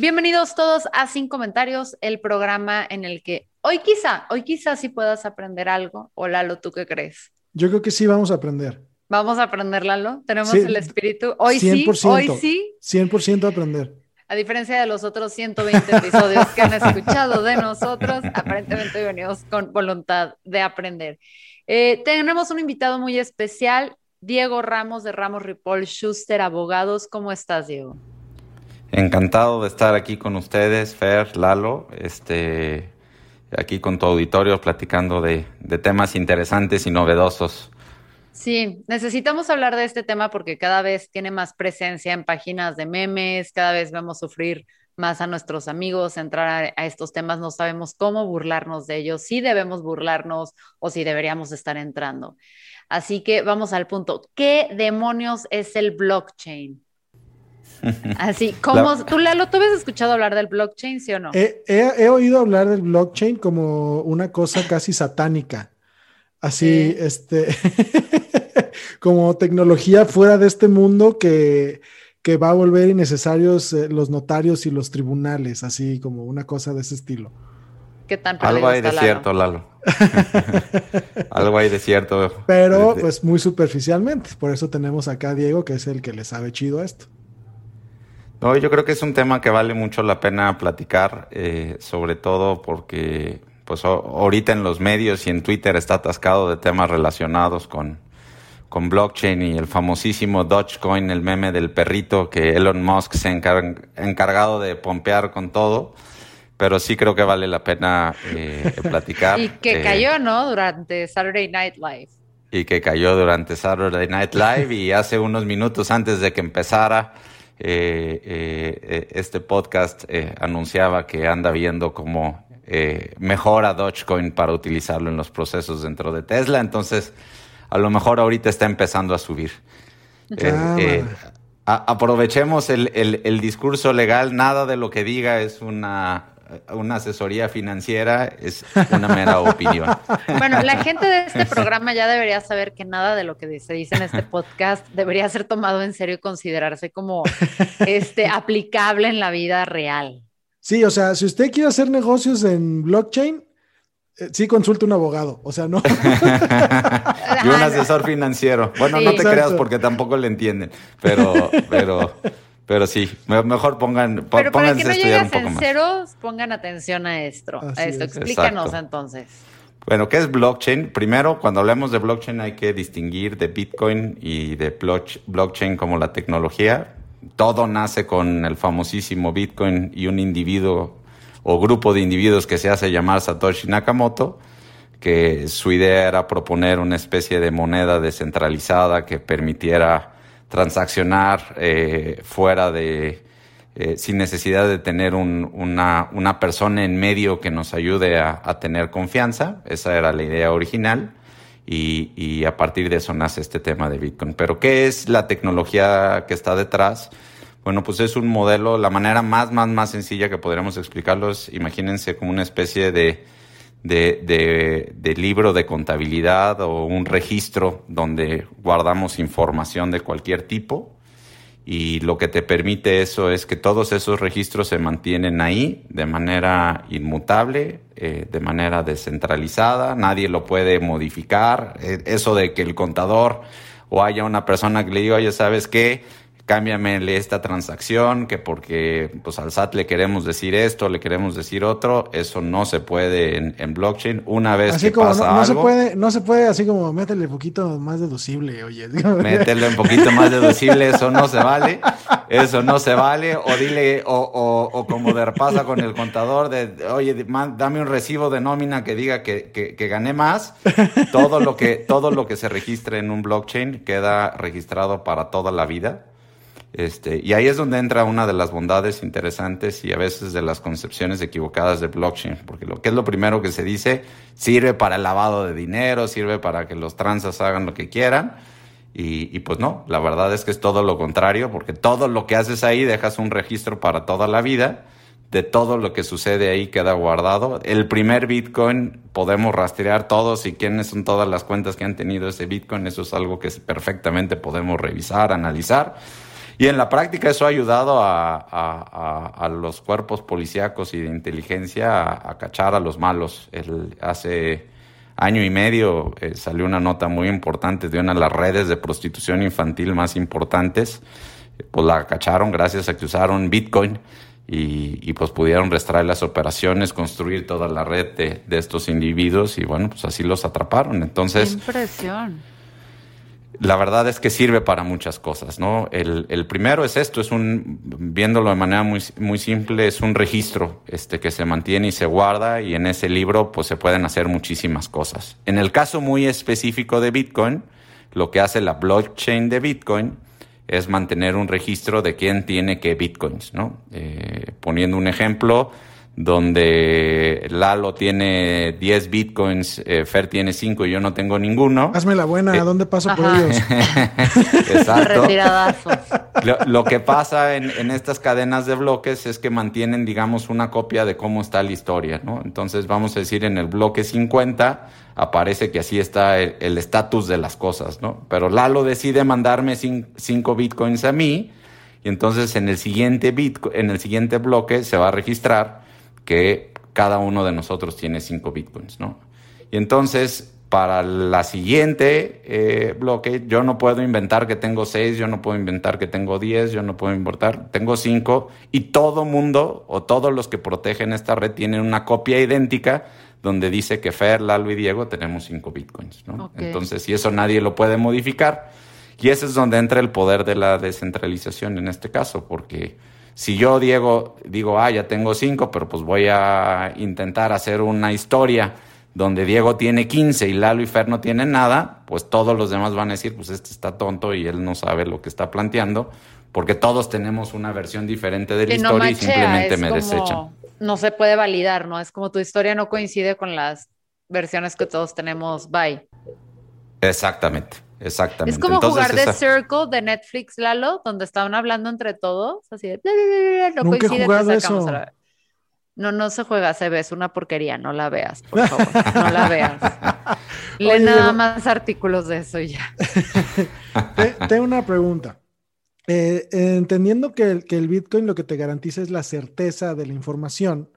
Bienvenidos todos a Sin Comentarios, el programa en el que hoy quizá, hoy quizá sí puedas aprender algo. O Lalo, ¿tú qué crees? Yo creo que sí vamos a aprender. Vamos a aprender, Lalo. Tenemos el espíritu. Hoy sí, hoy sí. 100% aprender. A diferencia de los otros 120 episodios que han escuchado de nosotros, aparentemente venimos con voluntad de aprender. Eh, tenemos un invitado muy especial, Diego Ramos de Ramos Ripoll Schuster Abogados. ¿Cómo estás, Diego? Encantado de estar aquí con ustedes, Fer, Lalo, este, aquí con tu auditorio platicando de, temas interesantes y novedosos. Sí, necesitamos hablar de este tema porque cada vez tiene más presencia en páginas de memes, cada vez vemos sufrir más a nuestros amigos, entrar a, estos temas, no sabemos cómo burlarnos de ellos, si debemos burlarnos o si deberíamos estar entrando. Así que vamos al punto. ¿Qué demonios es el blockchain? Así, como tú, Lalo, ¿tú habías escuchado hablar del blockchain, sí o no? He, oído hablar del blockchain como una cosa casi satánica. Así, este, como tecnología fuera de este mundo que, que va a volver innecesarios eh, los notarios y los tribunales, así como una cosa de ese estilo. ¿Qué tan Algo hay de cierto, Lalo. Algo hay de cierto. Pero, pues, muy superficialmente. Por eso tenemos acá a Diego, que es el que le sabe chido esto. No, yo creo que es un tema que vale mucho la pena platicar, eh, sobre todo porque pues ahorita en los medios y en Twitter está atascado de temas relacionados con, con blockchain y el famosísimo Dogecoin, el meme del perrito que Elon Musk se ha encargado de pompear con todo. Pero sí creo que vale la pena eh, platicar. y que eh, cayó, ¿no? Durante Saturday Night Live. Y que cayó durante Saturday Night Live y hace unos minutos antes de que empezara este podcast eh, anunciaba que anda viendo cómo mejora Dogecoin para utilizarlo en los procesos dentro de Tesla. Entonces, a lo mejor ahorita está empezando a subir. aprovechemos el, discurso legal. Nada de lo que diga es una una asesoría financiera es una mera opinión. Bueno, la gente de este programa ya debería saber que nada de lo que se dice en este podcast debería ser tomado en serio y considerarse como este, aplicable en la vida real. Sí, o sea, si usted quiere hacer negocios en blockchain, eh, sí consulte un abogado, o sea, no. y un asesor financiero. Bueno, no te creas porque tampoco le entienden, pero, pero pero sí, mejor pongan. Pero para que no llegues en ceros, pongan atención a esto. a esto. Explícanos entonces. Bueno, ¿qué es blockchain? Primero, cuando hablemos de blockchain hay que distinguir de Bitcoin y de blockchain como la tecnología. Todo nace con el famosísimo Bitcoin y un individuo o grupo de individuos que se hace llamar Satoshi Nakamoto, que su idea era proponer una especie de moneda descentralizada que permitiera transaccionar eh, fuera de, eh, sin necesidad de tener una, una, persona en medio que nos ayude a, tener confianza. Esa era la idea original. Y, y, a partir de eso nace este tema de Bitcoin. Pero ¿qué es la tecnología que está detrás? Bueno, pues es un modelo, la manera más, más, más sencilla que podríamos explicarlo es, imagínense como una especie de de, de, libro de contabilidad o un registro donde guardamos información de cualquier tipo y lo que te permite eso es que todos esos registros se mantienen ahí de manera inmutable, eh, de manera descentralizada, nadie lo puede modificar. Eh, eso de que el contador o haya una persona que le diga, oye, ¿sabes qué? Cámbiamele esta transacción, que porque pues al SAT le queremos decir esto, le queremos decir otro, eso no se puede en, blockchain. Una vez así que como pasa no, no algo, se puede, no se puede así como métele un poquito más deducible, oye. Métele un poquito más deducible, eso no se vale, eso no se vale, o dile, o, o, o como de pasa con el contador de, oye, dame un recibo de nómina que diga que, que, que gané más. Todo lo que, todo lo que se registre en un blockchain queda registrado para toda la vida. Este, y ahí es donde entra una de las bondades interesantes y a veces de las concepciones equivocadas de blockchain, porque lo que es lo primero que se dice, sirve para el lavado de dinero, sirve para que los transas hagan lo que quieran, y, y, pues no, la verdad es que es todo lo contrario, porque todo lo que haces ahí dejas un registro para toda la vida, de todo lo que sucede ahí queda guardado. El primer Bitcoin podemos rastrear todos y quiénes son todas las cuentas que han tenido ese Bitcoin, eso es algo que perfectamente podemos revisar, analizar. Y en la práctica eso ha ayudado a, los cuerpos policíacos y de inteligencia a, cachar a los malos. El, hace año y medio eh, salió una nota muy importante de una de las redes de prostitución infantil más importantes. Pues la cacharon gracias a que usaron Bitcoin y, pues pudieron restaurar las operaciones, construir toda la red de, de, estos individuos y bueno, pues así los atraparon. Entonces... impresión! La verdad es que sirve para muchas cosas, ¿no? El, primero es esto, es un, viéndolo de manera muy, muy simple, es un registro este, que se mantiene y se guarda y en ese libro pues se pueden hacer muchísimas cosas. En el caso muy específico de Bitcoin, lo que hace la blockchain de Bitcoin es mantener un registro de quién tiene qué Bitcoins, ¿no? Eh, poniendo un ejemplo, donde Lalo tiene 10 bitcoins, eh, Fer tiene 5 y yo no tengo ninguno. Hazme la buena, ¿a eh, dónde paso por ellos? Exacto. Lo, lo, que pasa en, en, estas cadenas de bloques es que mantienen, digamos, una copia de cómo está la historia, ¿no? Entonces, vamos a decir, en el bloque 50 aparece que así está el estatus de las cosas, ¿no? Pero Lalo decide mandarme 5 bitcoins a mí y entonces en el siguiente bitcoin, en el siguiente bloque se va a registrar que cada uno de nosotros tiene cinco bitcoins, ¿no? Y entonces, para la siguiente eh, bloque, yo no puedo inventar que tengo seis, yo no puedo inventar que tengo diez, yo no puedo inventar, tengo cinco, y todo mundo o todos los que protegen esta red tienen una copia idéntica donde dice que Fer, Lalo y Diego tenemos cinco bitcoins, ¿no? Entonces, si eso nadie lo puede modificar, y ese es donde entra el poder de la descentralización en este caso, porque si yo, Diego, digo, ah, ya tengo cinco, pero pues voy a intentar hacer una historia donde Diego tiene 15 y Lalo y Fer no tienen nada, pues todos los demás van a decir, pues este está tonto y él no sabe lo que está planteando, porque todos tenemos una versión diferente de la historia y simplemente me desechan. No se puede validar, ¿no? Es como tu historia no coincide con las versiones que todos tenemos, bye. Exactamente. Exactamente. Es como jugar The Circle de Netflix, Lalo, donde estaban hablando entre todos, así de no Nunca he jugado eso. No, no se juega, se ve, es una porquería, no la veas, por favor, no la veas. Lee nada más artículos de eso y ya. Tengo una pregunta. Eh, entendiendo que que el Bitcoin lo que te garantiza es la certeza de la información,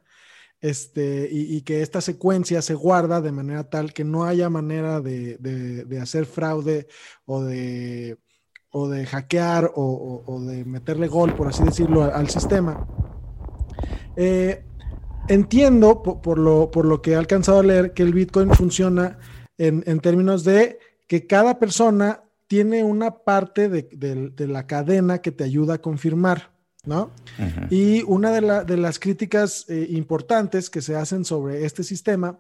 este, y, que esta secuencia se guarda de manera tal que no haya manera de, hacer fraude o de, o de hackear o, de meterle gol, por así decirlo, al, sistema. Eh, entiendo por, lo, por lo que he alcanzado a leer que el Bitcoin funciona en, términos de que cada persona tiene una parte de la cadena que te ayuda a confirmar. ¿No? Y una de, las críticas eh, importantes que se hacen sobre este sistema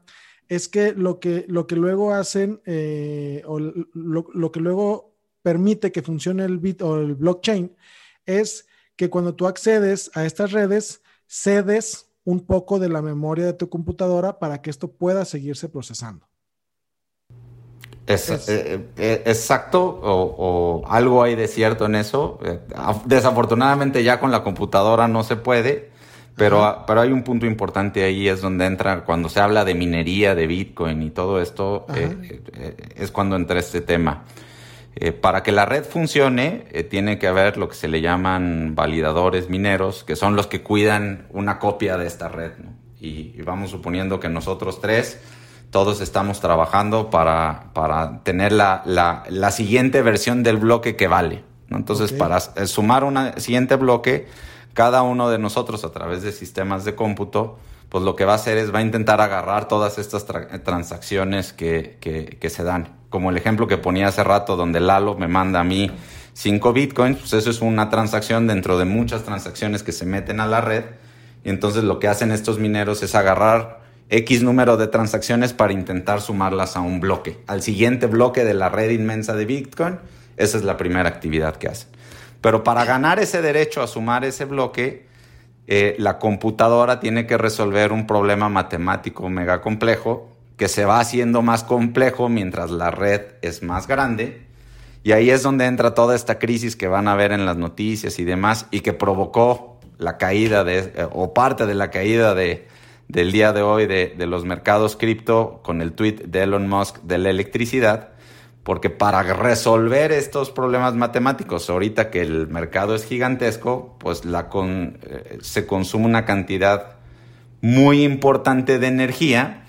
es que lo que, lo que luego hacen, eh, o lo, que luego permite que funcione el bit o el blockchain, es que cuando tú accedes a estas redes, cedes un poco de la memoria de tu computadora para que esto pueda seguirse procesando. Es, eh, eh, exacto, o, algo hay de cierto en eso. Eh, desafortunadamente ya con la computadora no se puede, pero, pero hay un punto importante ahí, es donde entra, cuando se habla de minería, de Bitcoin y todo esto, es cuando entra este tema. para que la red funcione, tiene que haber lo que se le llaman validadores mineros, que son los que cuidan una copia de esta red. y vamos suponiendo que nosotros tres todos estamos trabajando para, para tener la, la, la, siguiente versión del bloque que vale, Entonces, para eh, sumar un siguiente bloque, cada uno de nosotros a través de sistemas de cómputo, pues lo que va a hacer es va a intentar agarrar todas estas transacciones que, que, se dan. Como el ejemplo que ponía hace rato, donde Lalo me manda a mí 5 bitcoins, pues eso es una transacción dentro de muchas transacciones que se meten a la red. Y entonces lo que hacen estos mineros es agarrar X número de transacciones para intentar sumarlas a un bloque, al siguiente bloque de la red inmensa de Bitcoin. Esa es la primera actividad que hacen. Pero para ganar ese derecho a sumar ese bloque, eh, la computadora tiene que resolver un problema matemático mega complejo que se va haciendo más complejo mientras la red es más grande. Y ahí es donde entra toda esta crisis que van a ver en las noticias y demás y que provocó la caída de, eh, o parte de la caída de, del día de hoy de, de los mercados cripto con el tweet de Elon Musk de la electricidad porque para resolver estos problemas matemáticos, ahorita que el mercado es gigantesco, pues la eh, se consume una cantidad muy importante de energía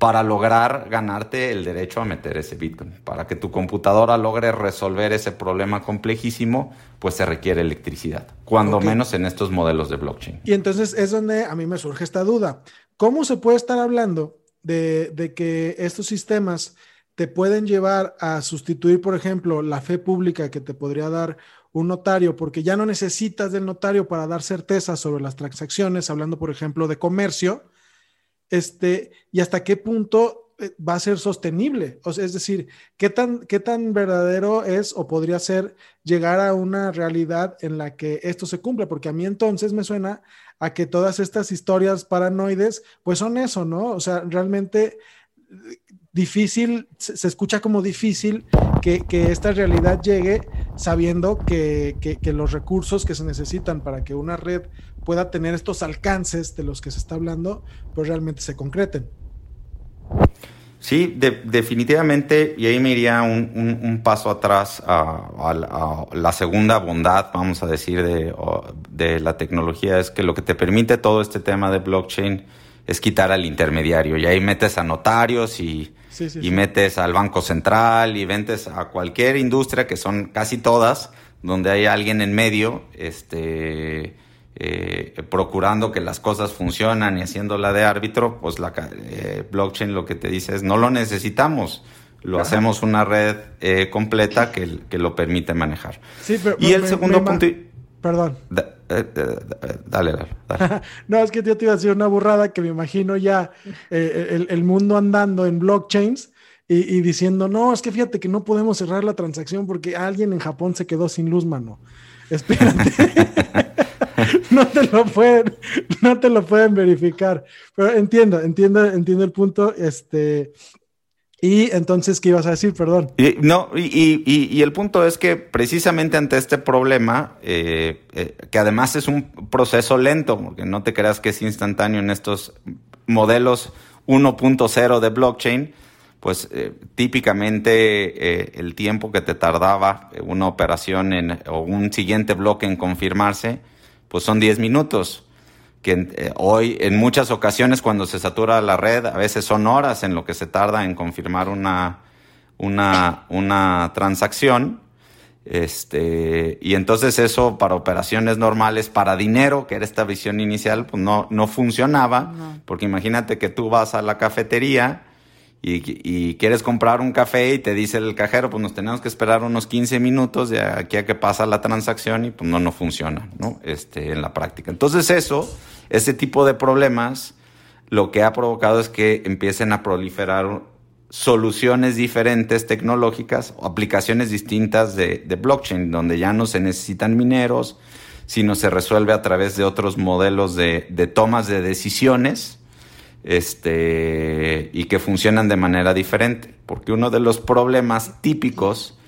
para lograr ganarte el derecho a meter ese Bitcoin. Para que tu computadora logre resolver ese problema complejísimo, pues se requiere electricidad, cuando menos en estos modelos de blockchain. Y entonces es donde a mí me surge esta duda. ¿Cómo se puede estar hablando de, de que estos sistemas te pueden llevar a sustituir, por ejemplo, la fe pública que te podría dar un notario, porque ya no necesitas del notario para dar certeza sobre las transacciones, hablando, por ejemplo, de comercio, este, y hasta qué punto eh, va a ser sostenible. O sea, es decir, ¿qué tan, qué tan verdadero es o podría ser llegar a una realidad en la que esto se cumple, porque a mí entonces me suena a que todas estas historias paranoides, pues son eso, ¿no? O sea, realmente difícil, se, escucha como difícil que, esta realidad llegue sabiendo que, los recursos que se necesitan para que una red pueda tener estos alcances de los que se está hablando, pues realmente se concreten. Sí, definitivamente, y ahí me iría un, paso atrás a, la segunda bondad, vamos a decir, de, de la tecnología, es que lo que te permite todo este tema de blockchain es quitar al intermediario. Y ahí metes a notarios y, y metes al Banco Central y vendes a cualquier industria, que son casi todas, donde hay alguien en medio, este, eh, procurando que las cosas funcionan y haciéndola de árbitro, pues la eh, blockchain lo que te dice es no lo necesitamos. Lo hacemos una red eh, completa que, que, lo permite manejar. y el segundo punto... Perdón. Eh, dale, dale. no, es que yo te iba a decir una burrada que me imagino ya eh, el, mundo andando en blockchains y, diciendo, no, es que fíjate que no podemos cerrar la transacción porque alguien en Japón se quedó sin luz, mano. Espérate. no te lo pueden, no te lo pueden verificar. Pero entiendo, entiendo, entiendo el punto. Este, y entonces, ¿qué ibas a decir? Perdón. No, y, y, el punto es que precisamente ante este problema, eh, eh, que además es un proceso lento, porque no te creas que es instantáneo en estos modelos 1.0 de blockchain, pues eh, típicamente el tiempo que te tardaba una operación en, o un siguiente bloque en confirmarse, pues son 10 minutos que eh, hoy en muchas ocasiones cuando se satura la red, a veces son horas en lo que se tarda en confirmar una, una, una transacción. Este, y entonces eso para operaciones normales, para dinero, que era esta visión inicial, pues no, no funcionaba, porque imagínate que tú vas a la cafetería y, quieres comprar un café y te dice el cajero, pues nos tenemos que esperar unos 15 minutos de aquí a que pasa la transacción y pues no, no funciona, ¿no? Este, en la práctica. Entonces eso, ese tipo de problemas, lo que ha provocado es que empiecen a proliferar soluciones diferentes tecnológicas o aplicaciones distintas de, blockchain, donde ya no se necesitan mineros, sino se resuelve a través de otros modelos de, de tomas de decisiones, este, y que funcionan de manera diferente. Porque uno de los problemas típicos,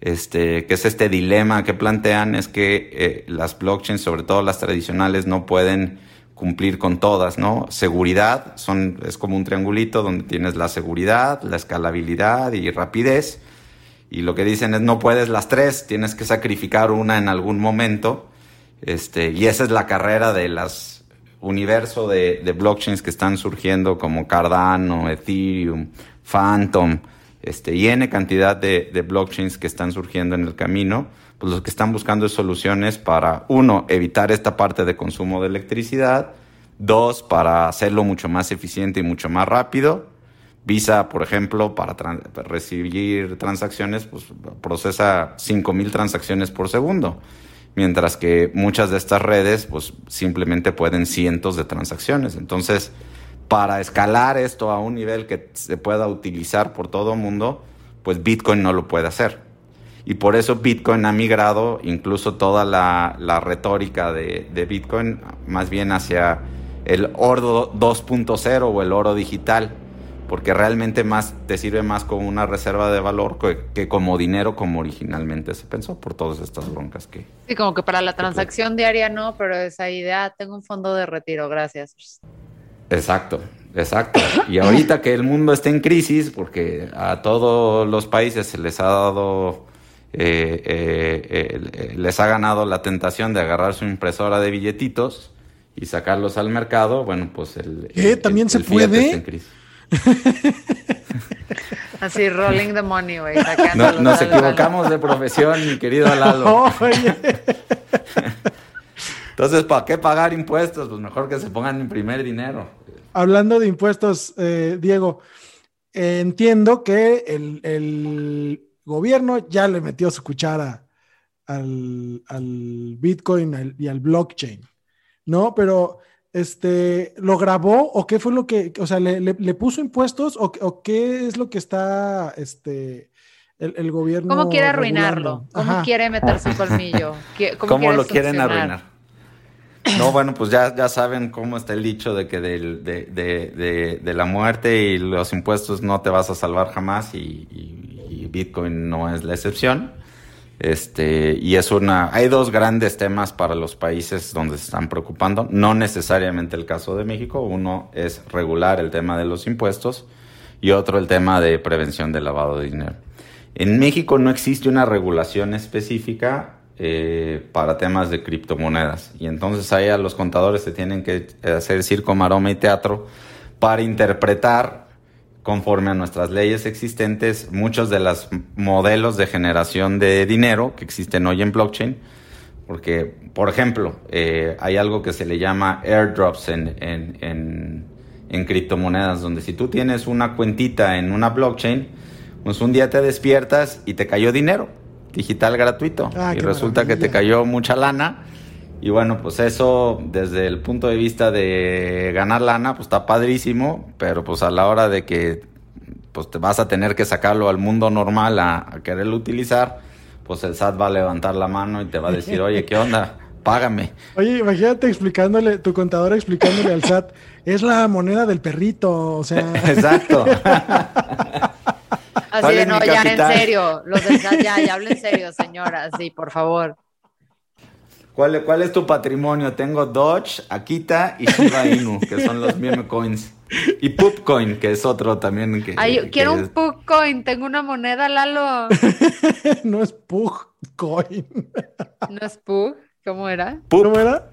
este, que es este dilema que plantean, es que eh, las blockchains, sobre todo las tradicionales, no pueden cumplir con todas, ¿no? Seguridad, son, es como un triangulito donde tienes la seguridad, la escalabilidad y rapidez. Y lo que dicen es no puedes las tres, tienes que sacrificar una en algún momento. Este, y esa es la carrera de las universo de, blockchains que están surgiendo como Cardano, Ethereum, Phantom, este, y N cantidad de, blockchains que están surgiendo en el camino, pues lo que están buscando es soluciones para, uno, evitar esta parte de consumo de electricidad, dos, para hacerlo mucho más eficiente y mucho más rápido. Visa, por ejemplo, para recibir transacciones, pues procesa 5.000 transacciones por segundo, mientras que muchas de estas redes, pues simplemente pueden cientos de transacciones. Entonces, para escalar esto a un nivel que se pueda utilizar por todo el mundo, pues Bitcoin no lo puede hacer. Y por eso Bitcoin ha migrado incluso toda la, retórica de, Bitcoin más bien hacia el oro 2.0 o el oro digital, porque realmente más te sirve más como una reserva de valor que, como dinero como originalmente se pensó por todas estas broncas que... Sí, como que para la transacción diaria no, pero esa idea, tengo un fondo de retiro, gracias. Exacto, exacto. Y ahorita que el mundo está en crisis, porque a todos los países se les ha dado, eh, eh, eh, les ha ganado la tentación de agarrar su impresora de billetitos y sacarlos al mercado, bueno, pues el... ¿Qué? ¿También se puede? Así, rolling the money, güey. nos equivocamos de profesión, mi querido Lalo. Entonces, ¿para qué pagar impuestos? Pues mejor que se pongan a imprimir dinero. Hablando de impuestos, eh, Diego, entiendo que el, gobierno ya le metió su cuchara al, Bitcoin y al blockchain, ¿no? Pero, este, ¿lo grabó o qué fue lo que, o sea, le, puso impuestos o, qué es lo que está, este, el, gobierno. ¿Cómo quiere arruinarlo? ¿Cómo quiere meter su colmillo? ¿Cómo, lo quieren arruinar? No, bueno, pues ya, ya saben cómo está el dicho de que de, la muerte y los impuestos no te vas a salvar jamás y, Bitcoin no es la excepción. Este, y es una, hay dos grandes temas para los países donde se están preocupando, no necesariamente el caso de México, uno es regular el tema de los impuestos y otro el tema de prevención del lavado de dinero. En México no existe una regulación específica eh, para temas de criptomonedas. Y entonces ahí a los contadores se tienen que hacer circo, maroma y teatro para interpretar conforme a nuestras leyes existentes muchos de los modelos de generación de dinero que existen hoy en blockchain. Porque, por ejemplo, eh, hay algo que se le llama airdrops en, en, en criptomonedas, donde si tú tienes una cuentita en una blockchain, pues un día te despiertas y te cayó dinero digital gratuito. Ah, y resulta que te cayó mucha lana. Y bueno, pues eso desde el punto de vista de ganar lana, pues está padrísimo, pero pues a la hora de que pues te vas a tener que sacarlo al mundo normal a, quererlo utilizar, pues el SAT va a levantar la mano y te va a decir, oye, ¿qué onda? Págame. Oye, imagínate explicándole, tu contador explicándole al SAT, es la moneda del perrito, o sea. Exacto. Así de, no, ya en serio, los de ya, ya hablen en serio, señora, sí, por favor. ¿Cuál, ¿Cuál es tu patrimonio? Tengo Dodge, Akita y Shiba Inu, que son los meme coins. Y Pupcoin, que es otro también. Que, Ay, quiero un Pupcoin, tengo una moneda, Lalo. no es Pupcoin. ¿No es Pup? ¿Cómo era? ¿Cómo era?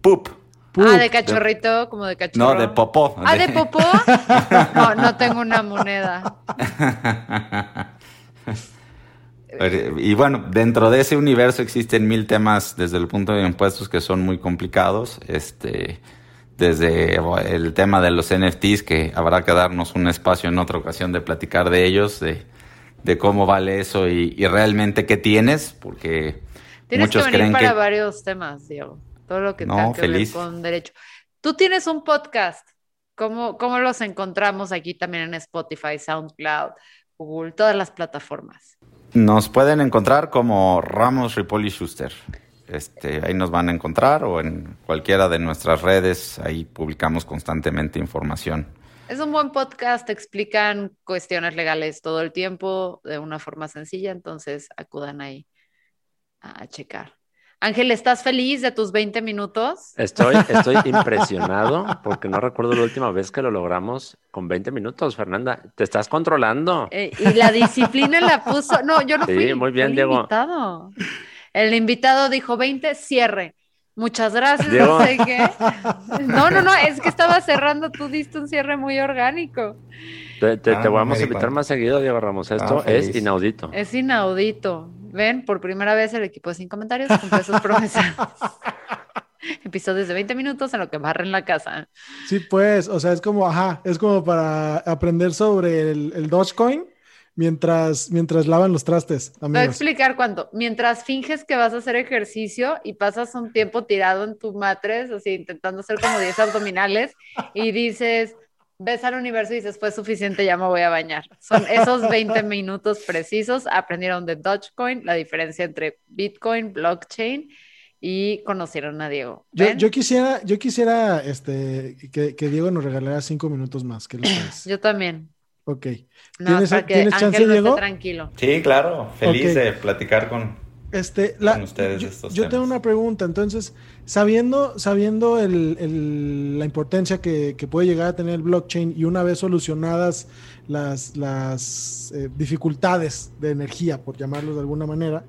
Pup. Ah, de cachorrito, como de cachorro. No, de popó. Ah, de popó. No, no tengo una moneda. Y bueno, dentro de ese universo existen mil temas desde el punto de impuestos que son muy complicados. Este, desde el tema de los NFTs, que habrá que darnos un espacio en otra ocasión de platicar de ellos, de, de cómo vale eso y, y realmente qué tienes, porque Tienes muchos que venir creen para varios temas, Diego todo lo que tenga que ver con derecho. Tú tienes un podcast. ¿Cómo, ¿Cómo los encontramos aquí también en Spotify, SoundCloud, Google, todas las plataformas? Nos pueden encontrar como Ramos Ripoli Schuster. Este, ahí nos van a encontrar o en cualquiera de nuestras redes, ahí publicamos constantemente información. Es un buen podcast, explican cuestiones legales todo el tiempo de una forma sencilla, entonces acudan ahí a checar. Ángel, ¿estás feliz de tus 20 minutos? Estoy, estoy impresionado porque no recuerdo la última vez que lo logramos con 20 minutos, Fernanda. Te estás controlando. Eh, y la disciplina la puso. No, yo no sí, fui. muy bien, Diego. Invitado. El invitado dijo 20, cierre. Muchas gracias. No, no, no, no, es que estaba cerrando, tú diste un cierre muy orgánico. Te, te, ah, vamos a invitar más seguido, Diego Ramos. Esto ah, es inaudito. Es inaudito. Ven, por primera vez el equipo de Sin Comentarios cumple sus promesas. Episodios de 20 minutos en lo que barren la casa. Sí, pues, o sea, es como, ajá, es como para aprender sobre el, el Dogecoin mientras, mientras lavan los trastes. Amigos. Voy a explicar cuánto. Mientras finges que vas a hacer ejercicio y pasas un tiempo tirado en tu matres, así intentando hacer como 10 abdominales y dices, ves al universo y dices, fue suficiente, ya me voy a bañar. Son esos 20 minutos precisos. Aprendieron de Dogecoin, la diferencia entre Bitcoin, blockchain y conocieron a Diego. Yo, quisiera, yo quisiera este, que, Diego nos regalara cinco minutos más. ¿Qué Yo también. Ok. ¿Tienes, ¿tienes chance, Diego? tranquilo. Sí, claro. Feliz de platicar con, este, ustedes yo, estos yo tengo una pregunta. Entonces, sabiendo, sabiendo la importancia que, puede llegar a tener el blockchain y una vez solucionadas las, las eh, dificultades de energía, por llamarlo de alguna manera,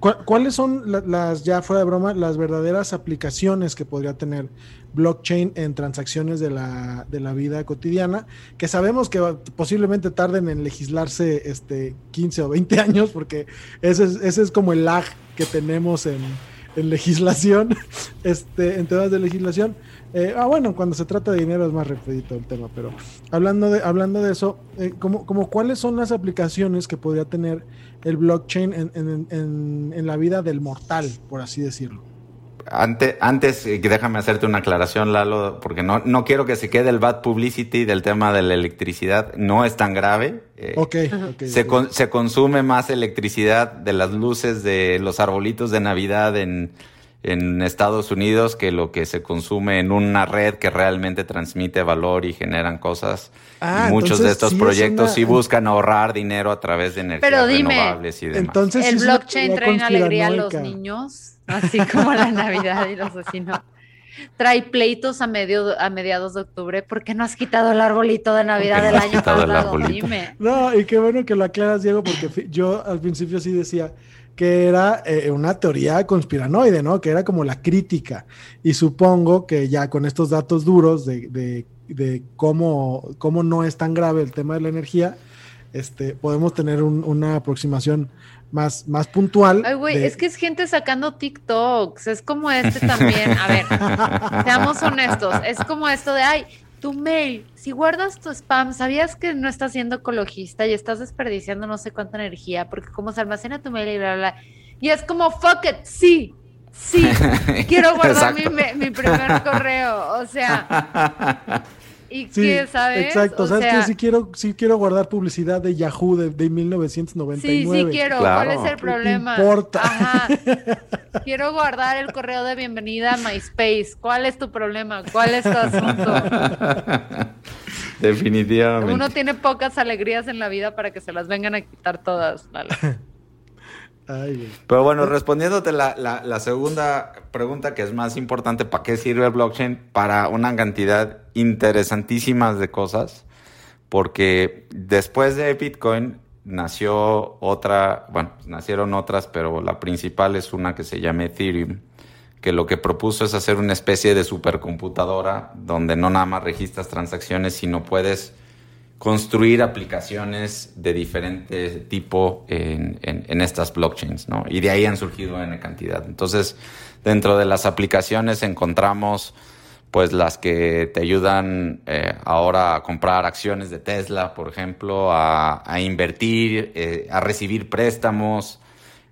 ¿Cuáles son las, ya fuera de broma, las verdaderas aplicaciones que podría tener blockchain en transacciones de la, de la vida cotidiana? Que sabemos que posiblemente tarden en legislarse este 15 o 20 años, porque ese es, ese es como el lag que tenemos en, en legislación, este, en temas de legislación. Eh, ah, bueno, cuando se trata de dinero es más rapidito el tema, pero hablando de, hablando de eso, eh, como, como cuáles son las aplicaciones que podría tener el blockchain en, la vida del mortal, por así decirlo. Antes, antes, eh, déjame hacerte una aclaración, Lalo, porque no, no quiero que se quede el bad publicity del tema de la electricidad. No es tan grave. Eh, ok, se, se consume más electricidad de las luces de los arbolitos de Navidad en, en Estados Unidos que lo que se consume en una red que realmente transmite valor y generan cosas. Ah, muchos de estos proyectos sí buscan ahorrar dinero a través de energías renovables y demás. Entonces, ¿El blockchain trae alegría a los niños? Así como la Navidad y los vecinos. Trae pleitos a, medio, a mediados de octubre. ¿Por qué no has quitado el arbolito de Navidad del año pasado? Dime. No, y qué bueno que lo aclaras, Diego, porque yo al principio sí decía que era eh, una teoría conspiranoide, ¿no? Que era como la crítica. Y supongo que ya con estos datos duros de, cómo, cómo, no es tan grave el tema de la energía, este, podemos tener una aproximación más, más puntual. Ay, güey, es que es gente sacando TikToks, es como este también. A ver, seamos honestos, es como esto de, ay, tu mail, si guardas tu spam, ¿sabías que no estás siendo ecologista y estás desperdiciando no sé cuánta energía? Porque como se almacena tu mail y bla, bla, bla. Y es como, fuck it, sí, sí, quiero guardar mi, mi, primer correo. O sea, ¿Y qué, sabes? Exacto, sabes que sí quiero, sí quiero guardar publicidad de Yahoo de, de 1999. Sí, sí quiero. ¿Cuál es el problema? importa? Ajá. Quiero guardar el correo de bienvenida a MySpace. ¿Cuál es tu problema? ¿Cuál es tu asunto? Definitivamente. Uno tiene pocas alegrías en la vida para que se las vengan a quitar todas. Pero bueno, respondiéndote la, la, segunda pregunta que es más importante, ¿para qué sirve el blockchain? Para una cantidad interesantísima de cosas, porque después de Bitcoin nació otra, bueno, nacieron otras, pero la principal es una que se llama Ethereum, que lo que propuso es hacer una especie de supercomputadora donde no nada más registras transacciones, sino puedes construir aplicaciones de diferente tipo en, estas blockchains, ¿no? Y de ahí han surgido en cantidad. Entonces, dentro de las aplicaciones encontramos pues las que te ayudan eh, ahora a comprar acciones de Tesla, por ejemplo, a, a invertir, eh, a recibir préstamos,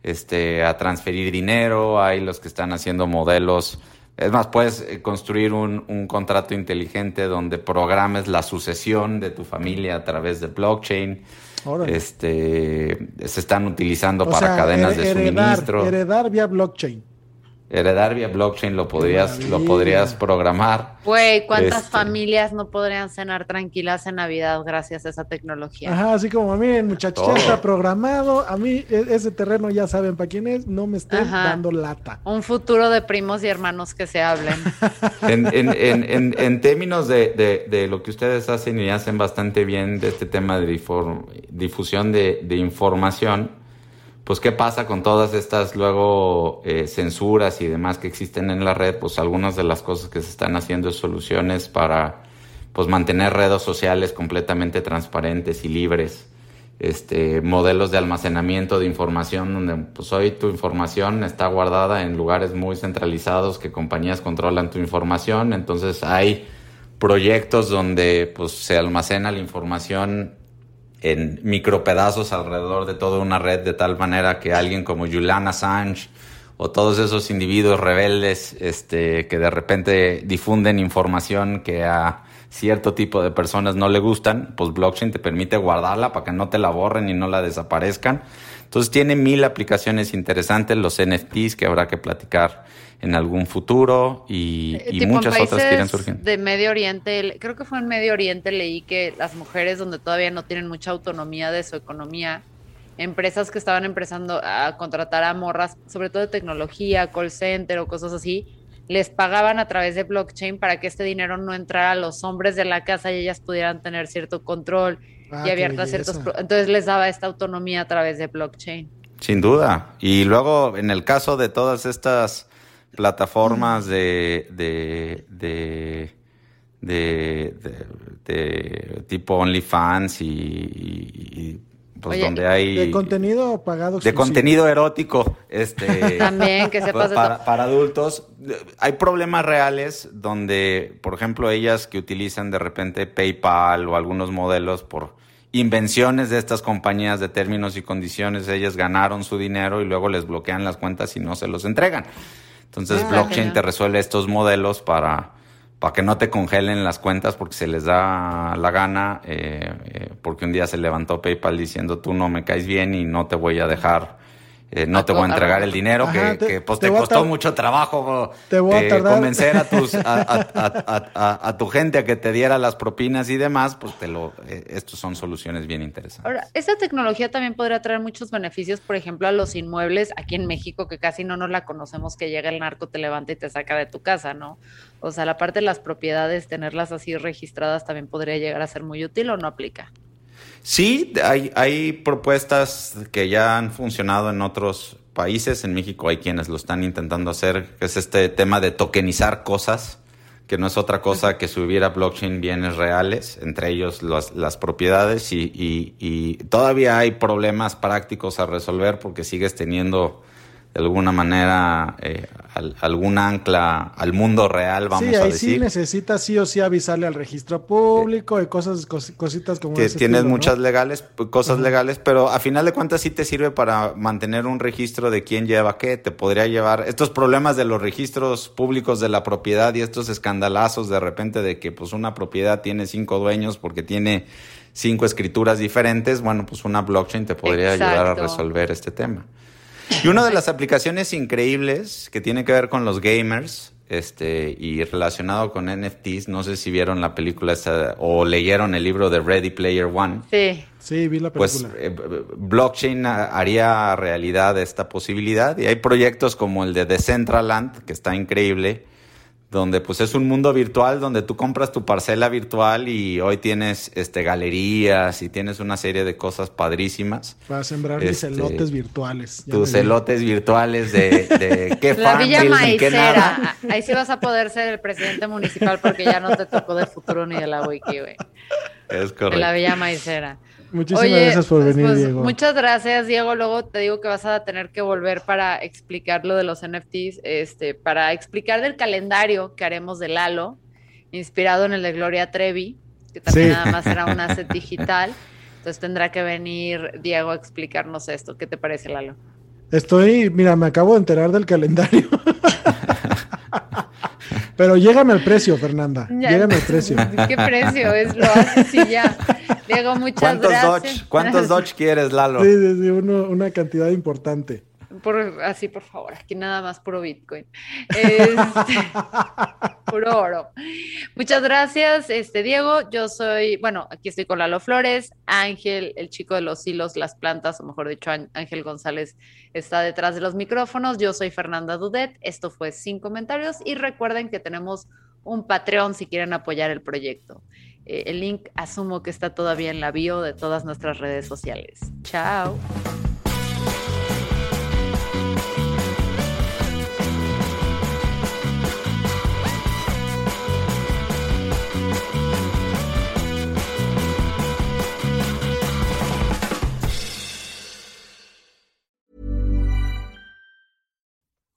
este, a transferir dinero, hay los que están haciendo modelos es más, puedes eh, construir un, un, contrato inteligente donde programes la sucesión de tu familia a través de blockchain. Este, se están utilizando para cadenas de suministro. Heredar vía blockchain heredar vía blockchain lo podrías, lo podrías programar. Güey, ¿cuántas este, familias no podrían cenar tranquilas en Navidad gracias a esa tecnología? Ajá, así como, miren, muchachos, ya está programado. A mí e, ese terreno ya saben para quién es, no me estén dando lata. Un futuro de primos y hermanos que se hablen. en, en, en, en, términos de, de, de, lo que ustedes hacen y hacen bastante bien de este tema de difusión de, de información, pues qué pasa con todas estas luego eh, censuras y demás que existen en la red, pues algunas de las cosas que se están haciendo es soluciones para pues mantener redes sociales completamente transparentes y libres. este, modelos de almacenamiento de información donde pues hoy tu información está guardada en lugares muy centralizados que compañías controlan tu información, entonces hay proyectos donde pues se almacena la información en micropedazos alrededor de toda una red de tal manera que alguien como Julian Assange o todos esos individuos rebeldes este, que de repente difunden información que a cierto tipo de personas no le gustan, pues blockchain te permite guardarla para que no te la borren y no la desaparezcan. Entonces tiene mil aplicaciones interesantes, los NFTs que habrá que platicar en algún futuro y, eh, muchas otras que irán surgiendo. De Medio Oriente, creo que fue en Medio Oriente leí que las mujeres donde todavía no tienen mucha autonomía de su economía, empresas que estaban empezando a contratar a morras, sobre todo de tecnología, call center o cosas así, les pagaban a través de blockchain para que este dinero no entrara a los hombres de la casa y ellas pudieran tener cierto control y ah, abiertas ciertos... Entonces les daba esta autonomía a través de blockchain. Sin duda. Y luego, en el caso de todas estas plataformas de, de, de, de, tipo OnlyFans y, y pues donde hay de contenido pagado de contenido erótico este también que sepas para, para, adultos. Hay problemas reales donde por ejemplo ellas que utilizan de repente PayPal o algunos modelos por invenciones de estas compañías de términos y condiciones ellas ganaron su dinero y luego les bloquean las cuentas y no se los entregan entonces ah, blockchain te resuelve estos modelos para para que no te congelen las cuentas porque se les da la gana, eh, eh, porque un día se levantó PayPal diciendo tú no me caes bien y no te voy a dejar eh, no te voy a entregar el dinero que, te, pues, te, costó mucho trabajo te voy a eh, convencer a tus a, tu gente a que te diera las propinas y demás, pues te lo eh, estos son soluciones bien interesantes. Ahora, esta tecnología también podría traer muchos beneficios, por ejemplo, a los inmuebles aquí en México que casi no nos la conocemos que llega el narco te levanta y te saca de tu casa, ¿no? O sea, la parte de las propiedades tenerlas así registradas también podría llegar a ser muy útil o no aplica. Sí, hay, hay propuestas que ya han funcionado en otros países. En México hay quienes lo están intentando hacer, que es este tema de tokenizar cosas, que no es otra cosa que subir a blockchain bienes reales, entre ellos las propiedades, y, y, y todavía hay problemas prácticos a resolver porque sigues teniendo de alguna manera eh, algún ancla al mundo real, vamos sí, ahí a decir. Sí, necesitas sí o sí avisarle al registro público y cosas, cositas como que Tienes muchas legales, cosas legales, pero a final de cuentas sí te sirve para mantener un registro de quién lleva qué. Te podría llevar estos problemas de los registros públicos de la propiedad y estos escandalazos de repente de que pues una propiedad tiene cinco dueños porque tiene cinco escrituras diferentes. Bueno, pues una blockchain te podría ayudar a resolver este tema. Y una de las aplicaciones increíbles que tiene que ver con los gamers este, y relacionado con NFTs, no sé si vieron la película o leyeron el libro de Ready Player One. Sí. Sí, vi la pues, película. Pues blockchain haría realidad esta posibilidad y hay proyectos como el de Decentraland, que está increíble, donde pues es un mundo virtual donde tú compras tu parcela virtual y hoy tienes este galerías y tienes una serie de cosas padrísimas. Para sembrar mis este, elotes virtuales. tus elotes virtuales de, de qué La Villa Maicera. Ahí sí vas a poder ser el presidente municipal porque ya no te tocó de futuro ni de la wiki, güey. Es correcto. De la Villa Maicera. Muchísimas gracias por venir, pues, Diego. Muchas gracias, Diego. Luego te digo que vas a tener que volver para explicar lo de los NFTs, este, para explicar del calendario que haremos de Lalo, inspirado en el de Gloria Trevi, que también nada más era un asset digital. Entonces tendrá que venir Diego a explicarnos esto. ¿Qué te parece, Lalo? Estoy, mira, me acabo de enterar del calendario. Pero llégame al precio, Fernanda. Llégame al precio. ¿Qué precio? Es lo haces y ya. Diego, muchas ¿Cuántos gracias. Dodge, ¿Cuántos Dodge quieres, Lalo? Sí, sí, sí una cantidad importante. Por, así, por favor, aquí nada más puro Bitcoin. Este, puro oro. Muchas gracias, este Diego. Yo soy, bueno, aquí estoy con Lalo Flores, Ángel, el chico de los hilos, las plantas, o mejor dicho, Ángel González está detrás de los micrófonos. Yo soy Fernanda Dudet. Esto fue Sin Comentarios y recuerden que tenemos un Patreon si quieren apoyar el proyecto. Eh, el link asumo que está todavía en la bio de todas nuestras redes sociales. Chao.